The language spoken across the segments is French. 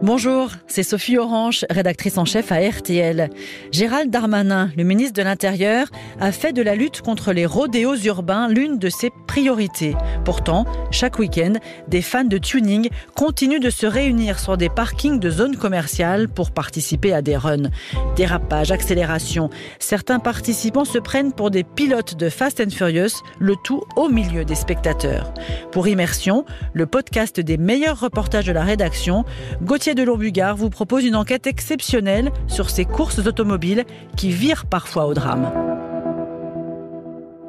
Bonjour, c'est Sophie Orange, rédactrice en chef à RTL. Gérald Darmanin, le ministre de l'Intérieur, a fait de la lutte contre les rodéos urbains l'une de ses priorités. Pourtant, chaque week-end, des fans de tuning continuent de se réunir sur des parkings de zones commerciales pour participer à des runs. Dérapage, accélération. Certains participants se prennent pour des pilotes de Fast and Furious, le tout au milieu des spectateurs. Pour Immersion, le podcast des meilleurs reportages de la rédaction, Gauthier de Lombugard vous propose une enquête exceptionnelle sur ces courses automobiles qui virent parfois au drame.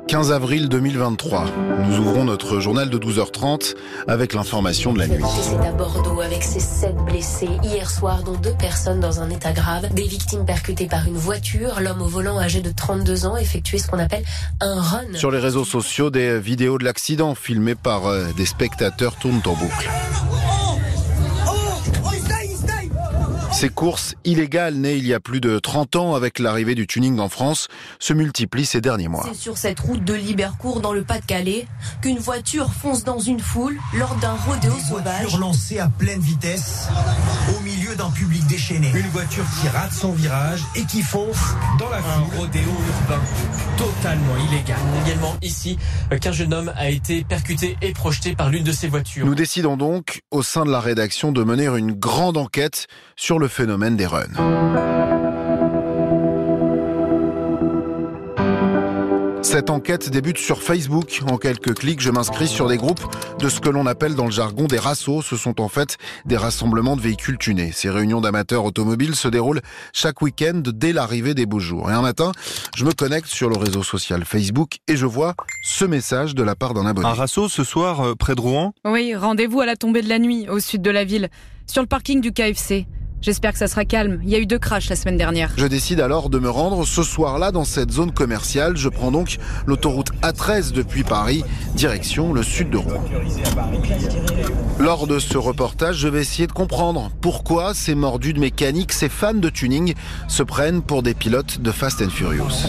15 avril 2023. Nous ouvrons notre journal de 12h30 avec l'information de la nuit. C'est à Bordeaux avec ses sept blessés hier soir, dont deux personnes dans un état grave. Des victimes percutées par une voiture. L'homme au volant âgé de 32 ans effectuait ce qu'on appelle un run. Sur les réseaux sociaux, des vidéos de l'accident filmées par euh, des spectateurs tournent en boucle. Ces courses illégales nées il y a plus de 30 ans avec l'arrivée du tuning en France se multiplient ces derniers mois. C'est sur cette route de Libercourt dans le Pas-de-Calais qu'une voiture fonce dans une foule lors d'un rodéo Une sauvage. voiture lancée à pleine vitesse au milieu d'un public déchaîné. Une voiture qui rate son virage et qui fonce dans la foule. Un rodéo urbain totalement illégal. Également ici, qu'un jeune homme a été percuté et projeté par l'une de ses voitures. Nous décidons donc, au sein de la rédaction, de mener une grande enquête sur le phénomène des runs. Cette enquête débute sur Facebook. En quelques clics, je m'inscris sur des groupes de ce que l'on appelle dans le jargon des rassos. Ce sont en fait des rassemblements de véhicules tunés. Ces réunions d'amateurs automobiles se déroulent chaque week-end dès l'arrivée des beaux jours. Et un matin, je me connecte sur le réseau social Facebook et je vois ce message de la part d'un abonné. Un rasso ce soir euh, près de Rouen? Oui, rendez-vous à la tombée de la nuit, au sud de la ville, sur le parking du KFC. J'espère que ça sera calme. Il y a eu deux crashs la semaine dernière. Je décide alors de me rendre ce soir-là dans cette zone commerciale. Je prends donc l'autoroute A13 depuis Paris, direction le sud de Rouen. Lors de ce reportage, je vais essayer de comprendre pourquoi ces mordus de mécanique, ces fans de tuning, se prennent pour des pilotes de Fast and Furious.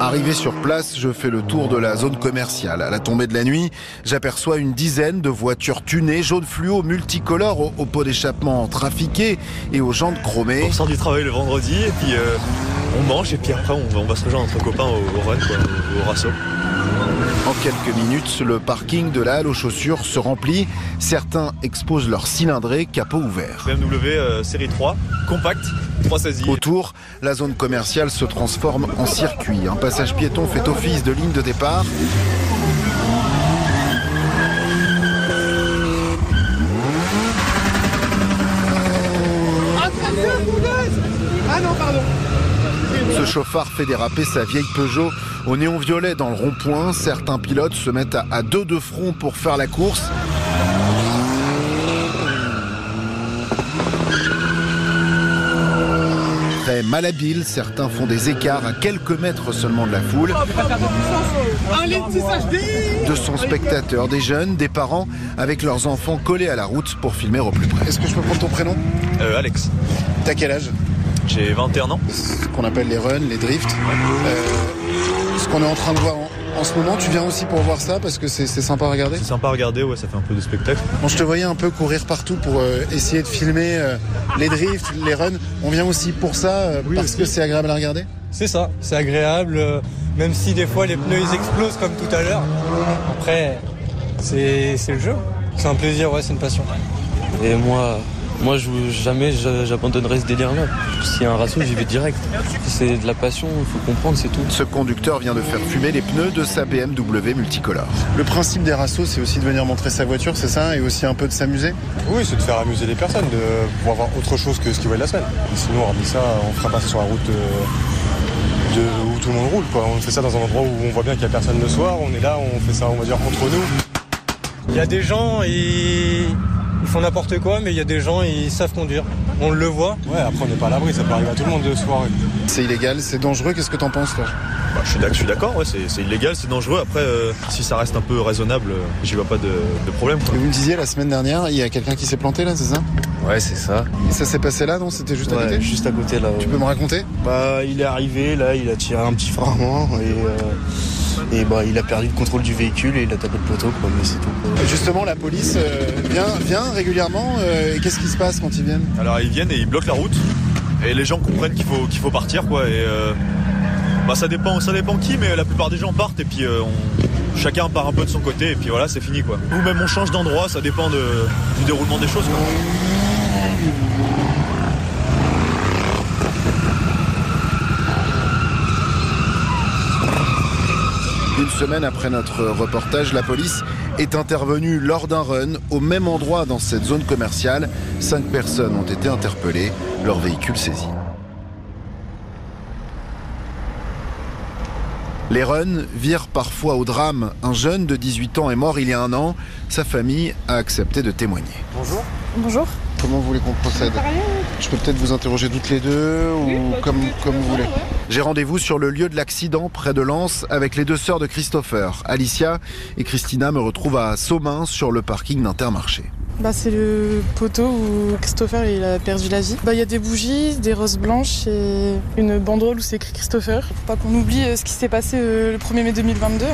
Arrivé sur place, je fais le tour de la zone commerciale. À la tombée de la nuit, j'aperçois une dizaine de voitures tunées, jaune fluo, multicolores, au, au pot d'échappement trafiqué et aux jantes chromées. On sort du travail le vendredi et puis euh, on mange et puis après on va, on va se rejoindre entre copains au, au run, quoi, au, au rasso. En quelques minutes, le parking de la halle aux chaussures se remplit. Certains exposent leur cylindré, capot ouvert. BMW euh, série 3, compact, 3 saisies. Autour, la zone commerciale se transforme en circuit. Un passage piéton fait office de ligne de départ. Ce chauffard fait déraper sa vieille Peugeot au néon violet dans le rond-point. Certains pilotes se mettent à deux de front pour faire la course. Très malhabiles, certains font des écarts à quelques mètres seulement de la foule. 200 spectateurs, des jeunes, des parents, avec leurs enfants collés à la route pour filmer au plus près. Est-ce que je peux prendre ton prénom? Euh, Alex, T'as quel âge? J'ai 21 ans. Ce qu'on appelle les runs, les drifts. Euh, ce qu'on est en train de voir en, en ce moment, tu viens aussi pour voir ça parce que c'est sympa à regarder? C'est sympa à regarder, ouais, ça fait un peu de spectacle. Bon, je te voyais un peu courir partout pour euh, essayer de filmer euh, les drifts, les runs. On vient aussi pour ça euh, Oui, parce aussi. que c'est agréable à regarder? C'est ça, c'est agréable, euh, même si des fois les pneus ils explosent comme tout à l'heure. Après, c'est c'est le jeu. C'est un plaisir, ouais, c'est une passion. Et moi, moi je, jamais j'a- j'abandonnerai ce délire-là. S'il y a un rasso, j'y vais direct. C'est de la passion, il faut comprendre, c'est tout. Ce conducteur vient de faire fumer les pneus de sa BMW multicolore. Le principe des rassos, c'est aussi de venir montrer sa voiture, c'est ça Et aussi un peu de s'amuser? Oui, c'est de faire amuser les personnes, de pouvoir voir autre chose que ce qu'ils voient de la semaine. Et sinon, hormis ça, on fera pas ça sur la route euh, de, où tout le monde roule. Quoi. On fait ça dans un endroit où on voit bien qu'il n'y a personne le soir. On est là, on fait ça, on va dire, entre nous. Il y a des gens, ils, Ils font n'importe quoi, mais il y a des gens, ils savent conduire. On le voit. Ouais, après on n'est pas à l'abri, ça peut arriver à tout le monde de se foirer. C'est illégal, c'est dangereux, qu'est-ce que t'en penses toi? Bah, je suis d'accord, ouais, c'est illégal, c'est dangereux. Après, euh, si ça reste un peu raisonnable, euh, j'y vois pas de, de problème. Quoi. Vous me disiez la semaine dernière, il y a quelqu'un qui s'est planté là, c'est ça? Ouais, c'est ça. Et ça s'est passé là, non? C'était juste ouais, à côté? Juste à côté là. Tu peux me raconter? Bah, il est arrivé, là, il a tiré un petit fragment et. Euh, et bah, il a perdu le contrôle du véhicule et il a tapé le poteau, quoi, mais c'est tout. Et justement, la police euh, vient, vient régulièrement. Euh, et qu'est-ce qui se passe quand ils viennent? Alors, ils viennent et ils bloquent la route. Et les gens comprennent qu'il faut, qu'il faut partir, quoi. Et bah, ça dépend, ça dépend qui, mais la plupart des gens partent et puis on, chacun part un peu de son côté et puis voilà, c'est fini quoi. Ou même on change d'endroit, ça dépend de, du déroulement des choses. Quoi. Une semaine après notre reportage, la police est intervenue lors d'un run au même endroit dans cette zone commerciale. Cinq personnes ont été interpellées, leur véhicule saisi. Les runs virent parfois au drame. Un jeune de 18 ans est mort il y a un an. Sa famille a accepté de témoigner. Bonjour. Bonjour. Comment vous voulez qu'on procède Je peux peut-être vous interroger toutes les deux ou comme, comme vous voulez. J'ai rendez-vous sur le lieu de l'accident près de Lens avec les deux sœurs de Christopher. Alicia et Christina me retrouvent à Saumin sur le parking d'Intermarché. Bah, c'est le poteau où Christopher il a perdu la vie. Bah, il y a des bougies, des roses blanches et une banderole où c'est écrit Christopher. Faut pas qu'on oublie ce qui s'est passé le 1er mai 2022. Hein.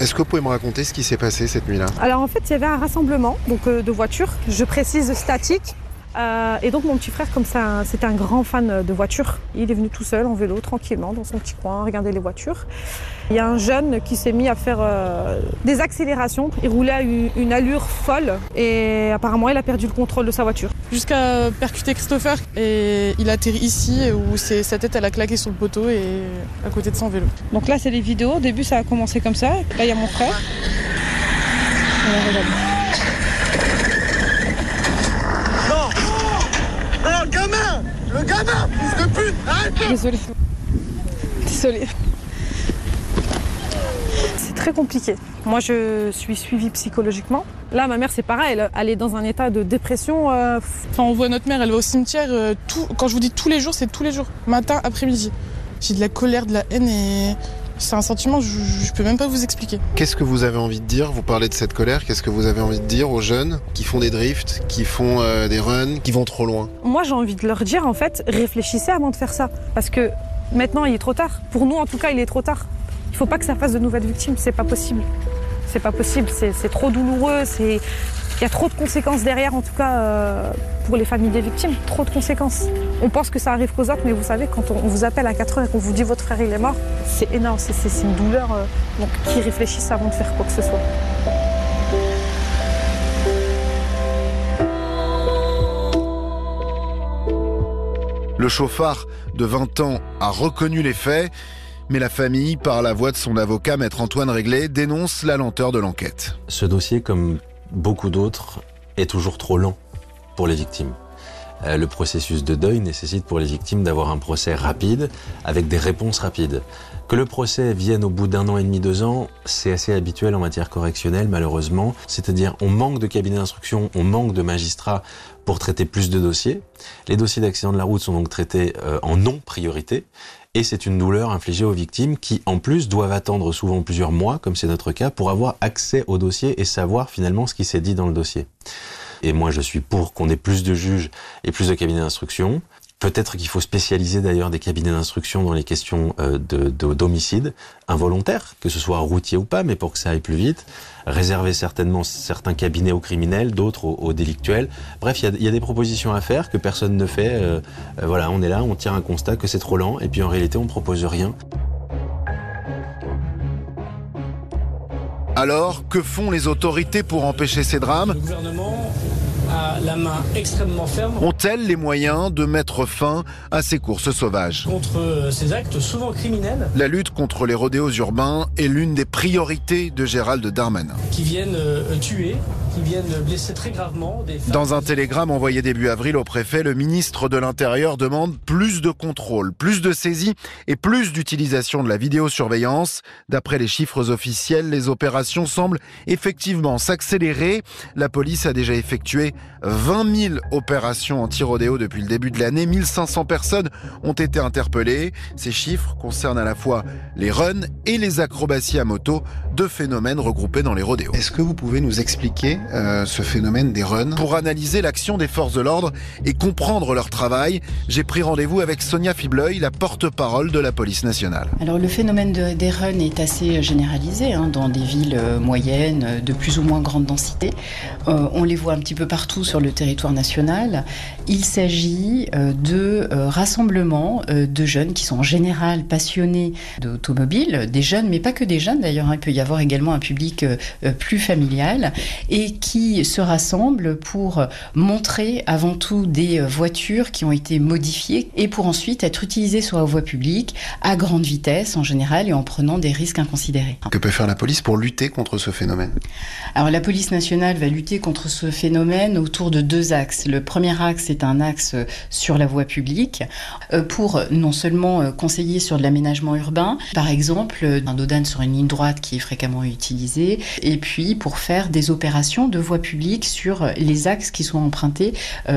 Est-ce que vous pouvez me raconter ce qui s'est passé cette nuit-là? Alors en fait, il y avait un rassemblement donc, de voitures, je précise statique, euh, et donc mon petit frère, comme ça, c'était un grand fan de voitures. Il est venu tout seul en vélo, tranquillement, dans son petit coin, regarder les voitures. Il y a un jeune qui s'est mis à faire euh, des accélérations. Il roulait à une, une, allure folle et apparemment il a perdu le contrôle de sa voiture. Jusqu'à percuter Christopher et il atterrit ici où sa tête elle a claqué sur le poteau et à côté de son vélo. Donc là c'est les vidéos. Au début ça a commencé comme ça. Là il y a mon frère. Alors, Désolée. Désolée. C'est très compliqué. Moi, je suis suivie psychologiquement. Là, ma mère, c'est pareil. Elle, est dans un état de dépression. Euh... Enfin, on voit notre mère, elle va au cimetière. Euh, tout, quand je vous dis tous les jours, c'est tous les jours. Matin, après-midi. J'ai de la colère, de la haine et c'est un sentiment que je, je peux même pas vous expliquer. Qu'est-ce que vous avez envie de dire? Vous parlez de cette colère. Qu'est-ce que vous avez envie de dire aux jeunes qui font des drifts, qui font euh, des runs, qui vont trop loin? Moi, j'ai envie de leur dire, en fait, réfléchissez avant de faire ça. Parce que maintenant, il est trop tard. Pour nous, en tout cas, il est trop tard. Il faut pas que ça fasse de nouvelles victimes. C'est pas possible. C'est pas possible. C'est trop douloureux. C'est il y a trop de conséquences derrière, en tout cas euh, pour les familles des victimes. Trop de conséquences. On pense que ça arrive qu'aux autres, mais vous savez, quand on vous appelle à 4 heures et qu'on vous dit votre frère il est mort, c'est énorme, c'est une douleur. Euh, donc qui réfléchissent avant de faire quoi que ce soit. Le chauffard de 20 ans a reconnu les faits, mais la famille, par la voix de son avocat, maître Antoine Réglé, dénonce la lenteur de l'enquête. Ce dossier, comme beaucoup d'autres, est toujours trop lent pour les victimes. Euh, le processus de deuil nécessite pour les victimes d'avoir un procès rapide, avec des réponses rapides. Que le procès vienne au bout d'un an et demi, deux ans, c'est assez habituel en matière correctionnelle, malheureusement. C'est-à-dire, on manque de cabinets d'instruction, on manque de magistrats pour traiter plus de dossiers. Les dossiers d'accident de la route sont donc traités euh, en non-priorité. Et c'est une douleur infligée aux victimes qui, en plus, doivent attendre souvent plusieurs mois, comme c'est notre cas, pour avoir accès au dossier et savoir finalement ce qui s'est dit dans le dossier. Et moi, je suis pour qu'on ait plus de juges et plus de cabinets d'instruction. Peut-être qu'il faut spécialiser d'ailleurs des cabinets d'instruction dans les questions euh, de, de d'homicide involontaire, que ce soit routier ou pas, mais pour que ça aille plus vite. Réserver certainement certains cabinets aux criminels, d'autres aux, aux délictuels. Bref, il y, y, a des propositions à faire que personne ne fait. Euh, euh, voilà, on est là, on tire un constat que c'est trop lent, et puis en réalité, on propose rien. Alors, que font les autorités pour empêcher ces drames? Le gouvernement la main extrêmement ferme. Ont-elles les moyens de mettre fin à ces courses sauvages Contre ces actes souvent criminels La lutte contre les rodéos urbains est l'une des priorités de Gérald Darmanin. Qui viennent tuer, qui viennent blesser très gravement des femmes. Dans un télégramme envoyé début avril au préfet, le ministre de l'Intérieur demande plus de contrôle, plus de saisies et plus d'utilisation de la vidéosurveillance. D'après les chiffres officiels, les opérations semblent effectivement s'accélérer. La police a déjà effectué 20 000 opérations anti-rodéo depuis le début de l'année. 1500 personnes ont été interpellées. Ces chiffres concernent à la fois les runs et les acrobaties à moto, deux phénomènes regroupés dans les rodéos. Est-ce que vous pouvez nous expliquer euh, ce phénomène des runs? Pour analyser l'action des forces de l'ordre et comprendre leur travail, j'ai pris rendez-vous avec Sonia Fibleuil, la porte-parole de la police nationale. Alors le phénomène de, des runs est assez généralisé hein, dans des villes euh, moyennes euh, de plus ou moins grande densité. Euh, on les voit un petit peu partout sur le territoire national. Il s'agit euh, de euh, rassemblements euh, de jeunes qui sont en général passionnés d'automobile, des jeunes, mais pas que des jeunes d'ailleurs. hein. Il peut y avoir également un public plus familial et qui se rassemblent pour montrer avant tout des voitures qui ont été modifiées et pour ensuite être utilisées sur la voie publique à grande vitesse en général et en prenant des risques inconsidérés. Que peut faire la police pour lutter contre ce phénomène? Alors la police nationale va lutter contre ce phénomène autour de deux axes. Le premier axe est un axe euh, sur la voie publique euh, pour euh, non seulement conseiller sur de l'aménagement urbain, par exemple un dodane sur une ligne droite qui est fréquemment utilisé, et puis pour faire des opérations de voie publique sur les axes qui sont empruntés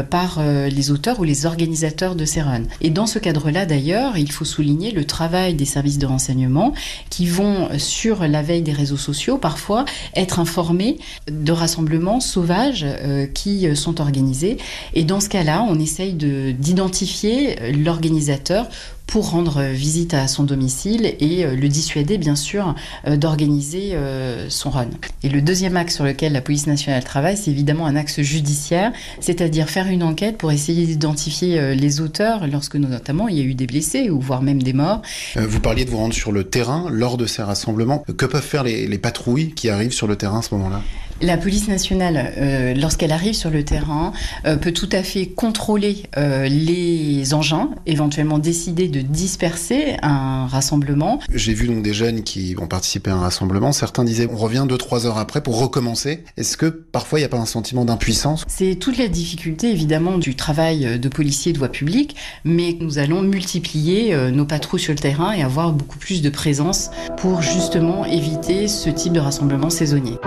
par les auteurs ou les organisateurs de ces runs. Et dans ce cadre-là d'ailleurs, il faut souligner le travail des services de renseignement qui vont sur la veille des réseaux sociaux parfois être informés de rassemblements sauvages euh, euh, sont organisés. Et dans ce cas-là, on essaye de- d'identifier euh, l'organisateur pour rendre visite à son domicile et euh, le dissuader bien sûr euh, d'organiser euh, son run. Et le deuxième axe sur lequel la police nationale travaille, c'est évidemment un axe judiciaire, c'est-à-dire faire une enquête pour essayer d'identifier les auteurs lorsque notamment il y a eu des blessés ou voire même des morts. Vous parliez de vous rendre sur le terrain lors de ces rassemblements. Que peuvent faire les, les patrouilles qui arrivent sur le terrain à ce moment-là? La police nationale, euh, lorsqu'elle arrive sur le terrain, euh, peut tout à fait contrôler euh, les engins, éventuellement décider de disperser un rassemblement. J'ai vu donc des jeunes qui ont participé à un rassemblement. Certains disaient on revient deux trois heures après pour recommencer. Est-ce que parfois il n'y a pas un sentiment d'impuissance? C'est toute la difficulté évidemment du travail de policier de voie publique, mais nous allons multiplier euh, nos patrouilles sur le terrain et avoir beaucoup plus de présence pour justement éviter ce type de rassemblement saisonnier.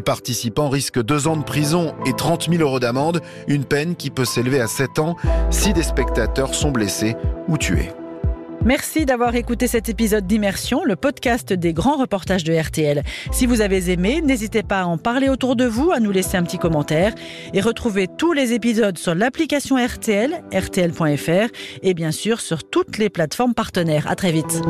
Les participants risquent deux ans de prison et 30 000 euros d'amende, une peine qui peut s'élever à 7 ans si des spectateurs sont blessés ou tués. Merci d'avoir écouté cet épisode d'Immersion, le podcast des grands reportages de RTL. Si vous avez aimé, n'hésitez pas à en parler autour de vous, à nous laisser un petit commentaire et retrouvez tous les épisodes sur l'application RTL, rtl.fr et bien sûr sur toutes les plateformes partenaires. À très vite.